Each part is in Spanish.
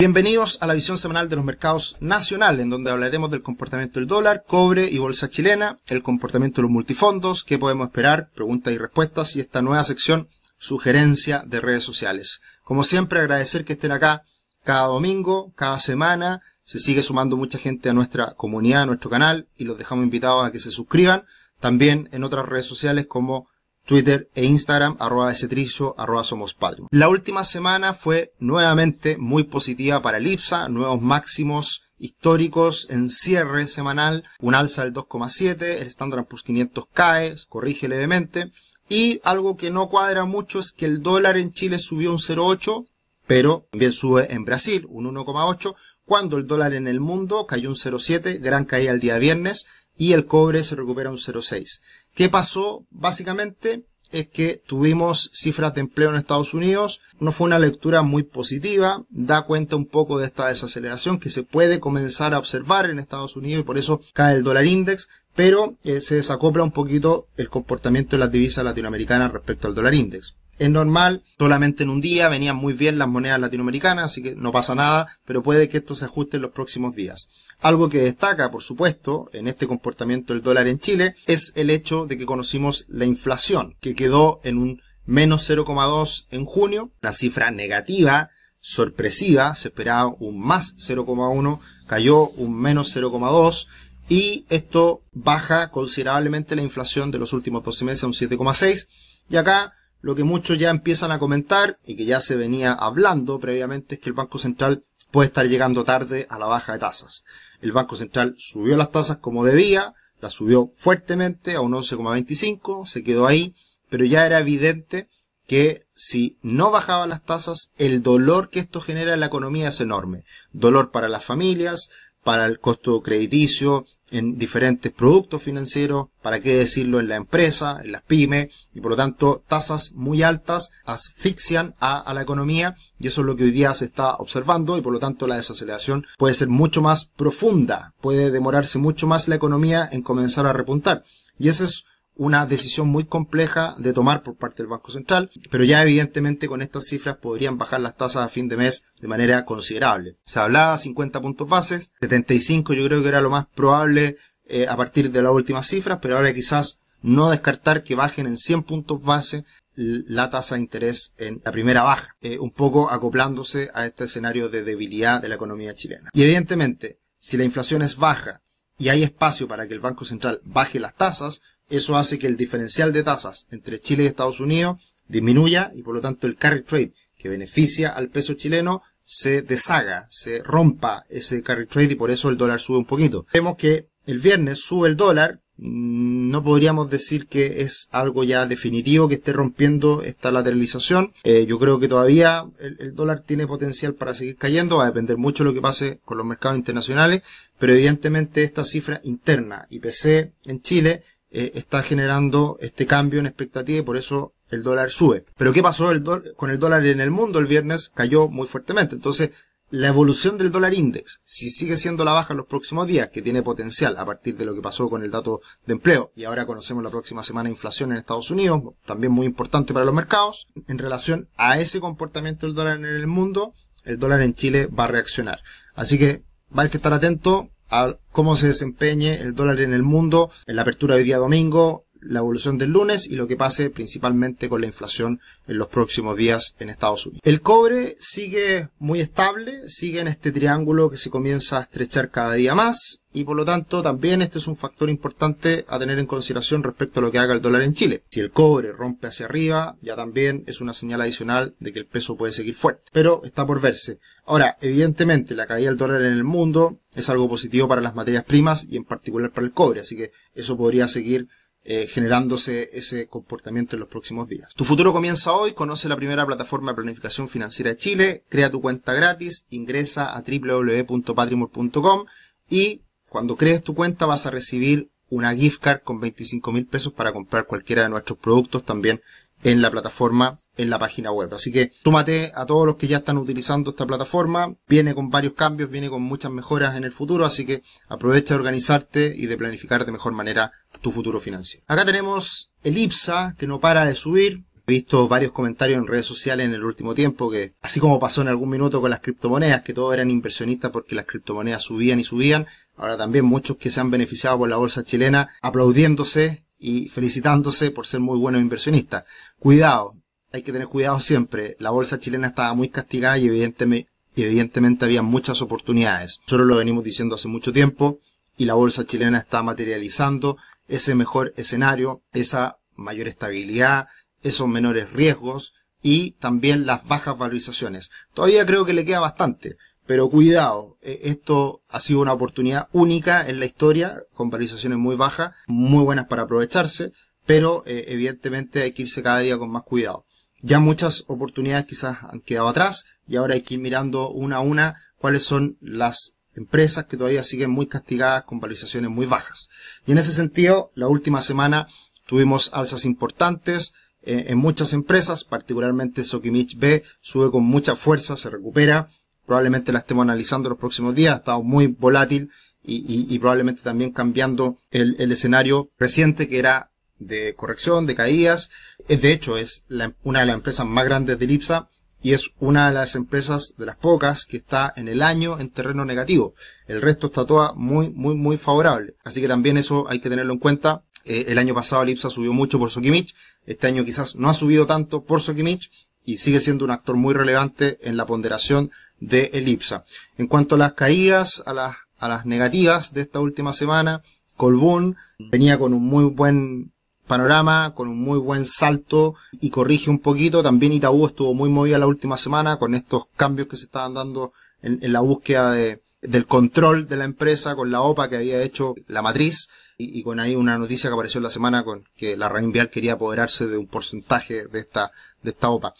Bienvenidos a la visión semanal de los mercados nacionales, en donde hablaremos del comportamiento del dólar, cobre y bolsa chilena, el comportamiento de los multifondos, qué podemos esperar, preguntas y respuestas y esta nueva sección, sugerencia de redes sociales. Como siempre, agradecer que estén acá cada domingo, cada semana, se sigue sumando mucha gente a nuestra comunidad, a nuestro canal y los dejamos invitados a que se suscriban. También en otras redes sociales como Twitter e Instagram, arroba trillo, arroba somos La última semana fue nuevamente muy positiva para el IPSA, nuevos máximos históricos en cierre semanal, un alza del 2,7, el Standard Poor's 500 cae, corrige levemente, y algo que no cuadra mucho es que el dólar en Chile subió un 0,8, pero también sube en Brasil un 1,8, cuando el dólar en el mundo cayó un 0,7, gran caída el día viernes, y el cobre se recupera un 0,6. ¿Qué pasó? Básicamente es que tuvimos cifras de empleo en Estados Unidos. No fue una lectura muy positiva. Da cuenta un poco de esta desaceleración que se puede comenzar a observar en Estados Unidos y por eso cae el dólar index. Pero eh, se desacopla un poquito el comportamiento de las divisas latinoamericanas respecto al dólar index es normal, solamente en un día venían muy bien las monedas latinoamericanas, así que no pasa nada, pero puede que esto se ajuste en los próximos días. Algo que destaca, por supuesto, en este comportamiento del dólar en Chile es el hecho de que conocimos la inflación, que quedó en un menos 0,2 en junio, una cifra negativa, sorpresiva, se esperaba un más 0,1, cayó un menos 0,2, y esto baja considerablemente la inflación de los últimos 12 meses a un 7,6, y acá lo que muchos ya empiezan a comentar y que ya se venía hablando previamente es que el Banco Central puede estar llegando tarde a la baja de tasas. El Banco Central subió las tasas como debía, las subió fuertemente a un 11,25, se quedó ahí, pero ya era evidente que si no bajaban las tasas, el dolor que esto genera en la economía es enorme. Dolor para las familias, para el costo crediticio en diferentes productos financieros, para qué decirlo en la empresa, en las pymes, y por lo tanto tasas muy altas asfixian a, la economía y eso es lo que hoy día se está observando y por lo tanto la desaceleración puede ser mucho más profunda, puede demorarse mucho más la economía en comenzar a repuntar. Y ese es una decisión muy compleja de tomar por parte del Banco Central, pero ya evidentemente con estas cifras podrían bajar las tasas a fin de mes de manera considerable. Se hablaba de 50 puntos bases, 75 yo creo que era lo más probable eh, a partir de las últimas cifras, pero ahora quizás no descartar que bajen en 100 puntos base la tasa de interés en la primera baja, eh, un poco acoplándose a este escenario de debilidad de la economía chilena. Y evidentemente, si la inflación es baja y hay espacio para que el Banco Central baje las tasas, eso hace que el diferencial de tasas entre Chile y Estados Unidos disminuya y por lo tanto el carry trade que beneficia al peso chileno se deshaga, se rompa ese carry trade y por eso el dólar sube un poquito. Vemos que el viernes sube el dólar, mm, no podríamos decir que es algo ya definitivo que esté rompiendo esta lateralización. Eh, yo creo que todavía el, dólar tiene potencial para seguir cayendo, va a depender mucho de lo que pase con los mercados internacionales, pero evidentemente esta cifra interna IPC en Chile eh, está generando este cambio en expectativa y por eso el dólar sube. Pero ¿qué pasó el con el dólar en el mundo? El viernes cayó muy fuertemente. Entonces, la evolución del dólar index, si sigue siendo la baja en los próximos días, que tiene potencial a partir de lo que pasó con el dato de empleo, y ahora conocemos la próxima semana inflación en Estados Unidos, también muy importante para los mercados, en relación a ese comportamiento del dólar en el mundo, el dólar en Chile va a reaccionar. Así que va a haber que estar atento a cómo se desempeñe el dólar en el mundo en la apertura de día domingo, la evolución del lunes y lo que pase principalmente con la inflación en los próximos días en Estados Unidos. El cobre sigue muy estable, sigue en este triángulo que se comienza a estrechar cada día más y por lo tanto también este es un factor importante a tener en consideración respecto a lo que haga el dólar en Chile. Si el cobre rompe hacia arriba, ya también es una señal adicional de que el peso puede seguir fuerte, pero está por verse. Ahora, evidentemente la caída del dólar en el mundo es algo positivo para las materias primas y en particular para el cobre, así que eso podría seguir eh, generándose ese comportamiento en los próximos días. Tu futuro comienza hoy, conoce la primera plataforma de planificación financiera de Chile, crea tu cuenta gratis, ingresa a www.patrimor.com y cuando crees tu cuenta vas a recibir una gift card con 25 mil pesos para comprar cualquiera de nuestros productos también en la plataforma, en la página web. Así que súmate a todos los que ya están utilizando esta plataforma. Viene con varios cambios, viene con muchas mejoras en el futuro, así que aprovecha de organizarte y de planificar de mejor manera tu futuro financiero. Acá tenemos el IPSA, que no para de subir. Visto varios comentarios en redes sociales en el último tiempo que, así como pasó en algún minuto con las criptomonedas, que todos eran inversionistas porque las criptomonedas subían y subían, ahora también muchos que se han beneficiado por la bolsa chilena aplaudiéndose y felicitándose por ser muy buenos inversionistas. Cuidado, hay que tener cuidado siempre. La bolsa chilena estaba muy castigada y evidentemente, evidentemente había muchas oportunidades. Nosotros lo venimos diciendo hace mucho tiempo y la bolsa chilena está materializando ese mejor escenario, esa mayor estabilidad, esos menores riesgos y también las bajas valorizaciones. Todavía creo que le queda bastante, pero cuidado, eh, esto ha sido una oportunidad única en la historia, con valorizaciones muy bajas, muy buenas para aprovecharse, pero eh, evidentemente hay que irse cada día con más cuidado. Ya muchas oportunidades quizás han quedado atrás y ahora hay que ir mirando una a una cuáles son las empresas que todavía siguen muy castigadas con valorizaciones muy bajas. Y en ese sentido, la última semana tuvimos alzas importantes eh, en muchas empresas, particularmente Sokimich B sube con mucha fuerza, se recupera, probablemente la estemos analizando los próximos días, ha estado muy volátil y, probablemente también cambiando el, escenario reciente que era de corrección, de caídas. De hecho, es una de las empresas más grandes de IPSA y es una de las empresas de las pocas que está en el año en terreno negativo. El resto está toda muy, muy, muy favorable. Así que también eso hay que tenerlo en cuenta. Eh, el año pasado el IPSA subió mucho por Sokimich. Este año quizás no ha subido tanto por Sokimich y sigue siendo un actor muy relevante en la ponderación de el IPSA. En cuanto a las caídas, a las, a las negativas de esta última semana, Colbún venía con un muy buen panorama con un muy buen salto y corrige un poquito. También Itaú estuvo muy movida la última semana con estos cambios que se estaban dando en, la búsqueda de, del control de la empresa con la OPA que había hecho la matriz y, con ahí una noticia que apareció en la semana con que la Vial quería apoderarse de un porcentaje de esta, de esta OPA.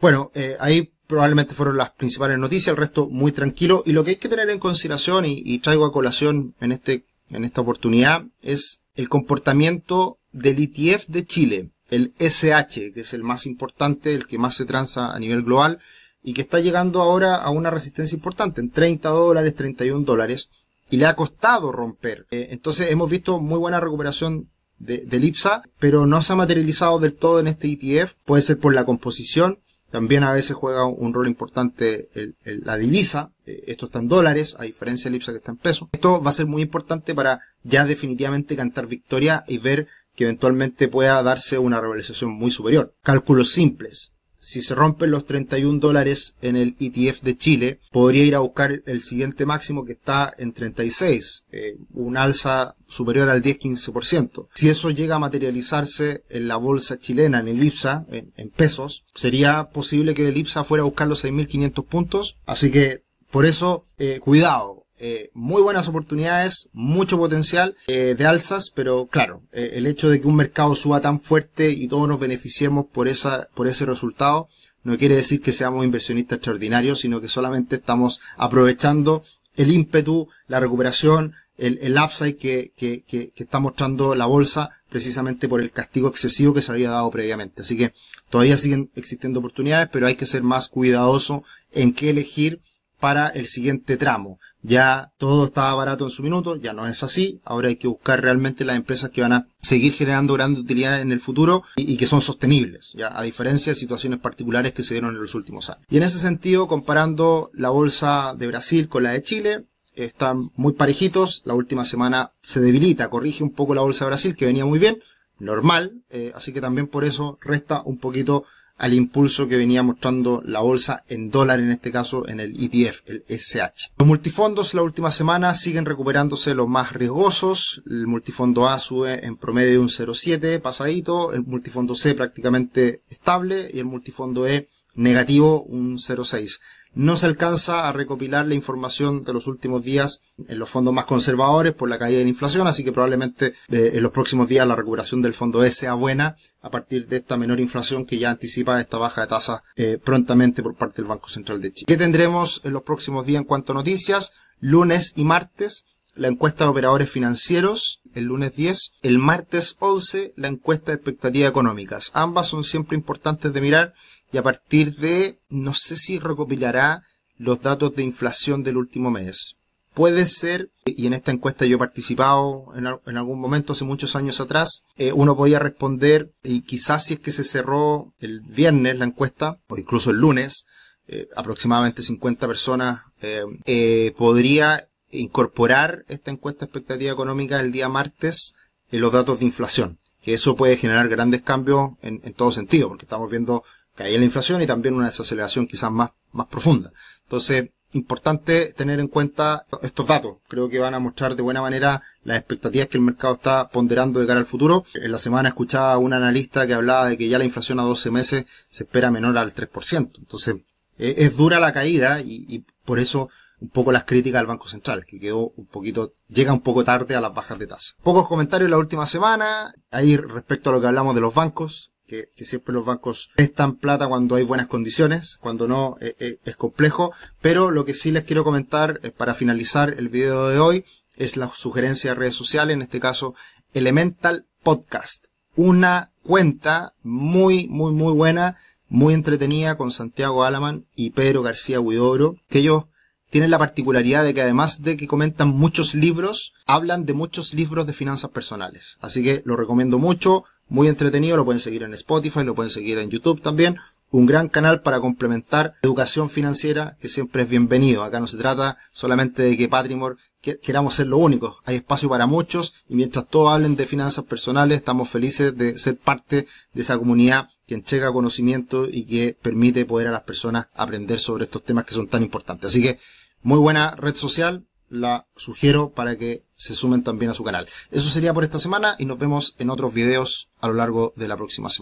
Bueno, eh, ahí probablemente fueron las principales noticias, el resto muy tranquilo y lo que hay que tener en consideración y, y traigo a colación en este, en esta oportunidad es el comportamiento del ETF de Chile, el SH, que es el más importante, el que más se transa a nivel global y que está llegando ahora a una resistencia importante, en 30 dólares, 31 dólares, y le ha costado romper. Eh, entonces hemos visto muy buena recuperación de, del IPSA, pero no se ha materializado del todo en este ETF, puede ser por la composición, también a veces juega un rol importante la divisa. Eh, esto está en dólares, a diferencia del IPSA que está en pesos. Esto va a ser muy importante para ya definitivamente cantar victoria y ver que eventualmente pueda darse una revalorización muy superior. Cálculos simples. Si se rompen los 31 dólares en el ETF de Chile, podría ir a buscar el siguiente máximo que está en 36, eh, un alza superior al 10-15%. Si eso llega a materializarse en la bolsa chilena, en el IPSA, en, pesos, sería posible que el IPSA fuera a buscar los 6.500 puntos. Así que, por eso, eh, cuidado eh, muy buenas oportunidades, mucho potencial eh, de alzas, pero claro, eh, el hecho de que un mercado suba tan fuerte y todos nos beneficiemos por esa, por ese resultado, no quiere decir que seamos inversionistas extraordinarios, sino que solamente estamos aprovechando el ímpetu, la recuperación, el, el upside que, que, que, que está mostrando la bolsa precisamente por el castigo excesivo que se había dado previamente. Así que todavía siguen existiendo oportunidades, pero hay que ser más cuidadoso en qué elegir para el siguiente tramo ya todo estaba barato en su minuto, ya no es así, ahora hay que buscar realmente las empresas que van a seguir generando gran utilidad en el futuro y, que son sostenibles, ya a diferencia de situaciones particulares que se dieron en los últimos años. Y en ese sentido, comparando la bolsa de Brasil con la de Chile, están muy parejitos, la última semana se debilita, corrige un poco la bolsa de Brasil que venía muy bien, normal, eh, así que también por eso resta un poquito al impulso que venía mostrando la bolsa en dólar, en este caso en el ETF, el SH. Los multifondos la última semana siguen recuperándose los más riesgosos. El multifondo A sube en promedio de un 0,7 pasadito, el multifondo C prácticamente estable y el multifondo E negativo un 0,6 no se alcanza a recopilar la información de los últimos días en los fondos más conservadores por la caída de la inflación, así que probablemente eh, en los próximos días la recuperación del fondo E sea buena a partir de esta menor inflación que ya anticipa esta baja de tasas eh, prontamente por parte del Banco Central de Chile. ¿Qué tendremos en los próximos días en cuanto a noticias? Lunes y martes la encuesta de operadores financieros el lunes 10, el martes 11 la encuesta de expectativas económicas. Ambas son siempre importantes de mirar y a partir de, no sé si recopilará los datos de inflación del último mes. puede ser, y en esta encuesta yo he participado en, algún momento hace muchos años atrás, eh, uno podía responder, y quizás si es que se cerró el viernes la encuesta, o incluso el lunes, eh, aproximadamente 50 personas, eh, podría incorporar esta encuesta expectativa económica el día martes en los datos de inflación, que eso puede generar grandes cambios en, en todo sentido, porque estamos viendo caer la inflación y también una desaceleración quizás más, más profunda. Entonces, importante tener en cuenta estos datos. Creo que van a mostrar de buena manera las expectativas que el mercado está ponderando de cara al futuro. En la semana escuchaba a un analista que hablaba de que ya la inflación a 12 meses se espera menor al 3%. Entonces, e, es dura la caída y, por eso un poco las críticas al Banco Central, que quedó un poquito, llega un poco tarde a las bajas de tasa. Pocos comentarios la última semana, ahí respecto a lo que hablamos de los bancos que, siempre los bancos prestan plata cuando hay buenas condiciones, cuando no eh, eh, es complejo, pero lo que sí les quiero comentar eh, para finalizar el video de hoy es la sugerencia de redes sociales, en este caso Elemental Podcast, una cuenta muy, muy, muy buena, muy entretenida con Santiago Alaman y Pedro García Huidobro, que ellos tienen la particularidad de que además de que comentan muchos libros, hablan de muchos libros de finanzas personales. Así que lo recomiendo mucho muy entretenido, lo pueden seguir en Spotify, lo pueden seguir en YouTube también. Un gran canal para complementar educación financiera que siempre es bienvenido. Acá no se trata solamente de que Patrimor queramos ser lo único. Hay espacio para muchos y mientras todos hablen de finanzas personales, estamos felices de ser parte de esa comunidad que entrega conocimiento y que permite poder a las personas aprender sobre estos temas que son tan importantes. Así que muy buena red social, la sugiero para que se sumen también a su canal. Eso sería por esta semana y nos vemos en otros videos a lo largo de la próxima semana.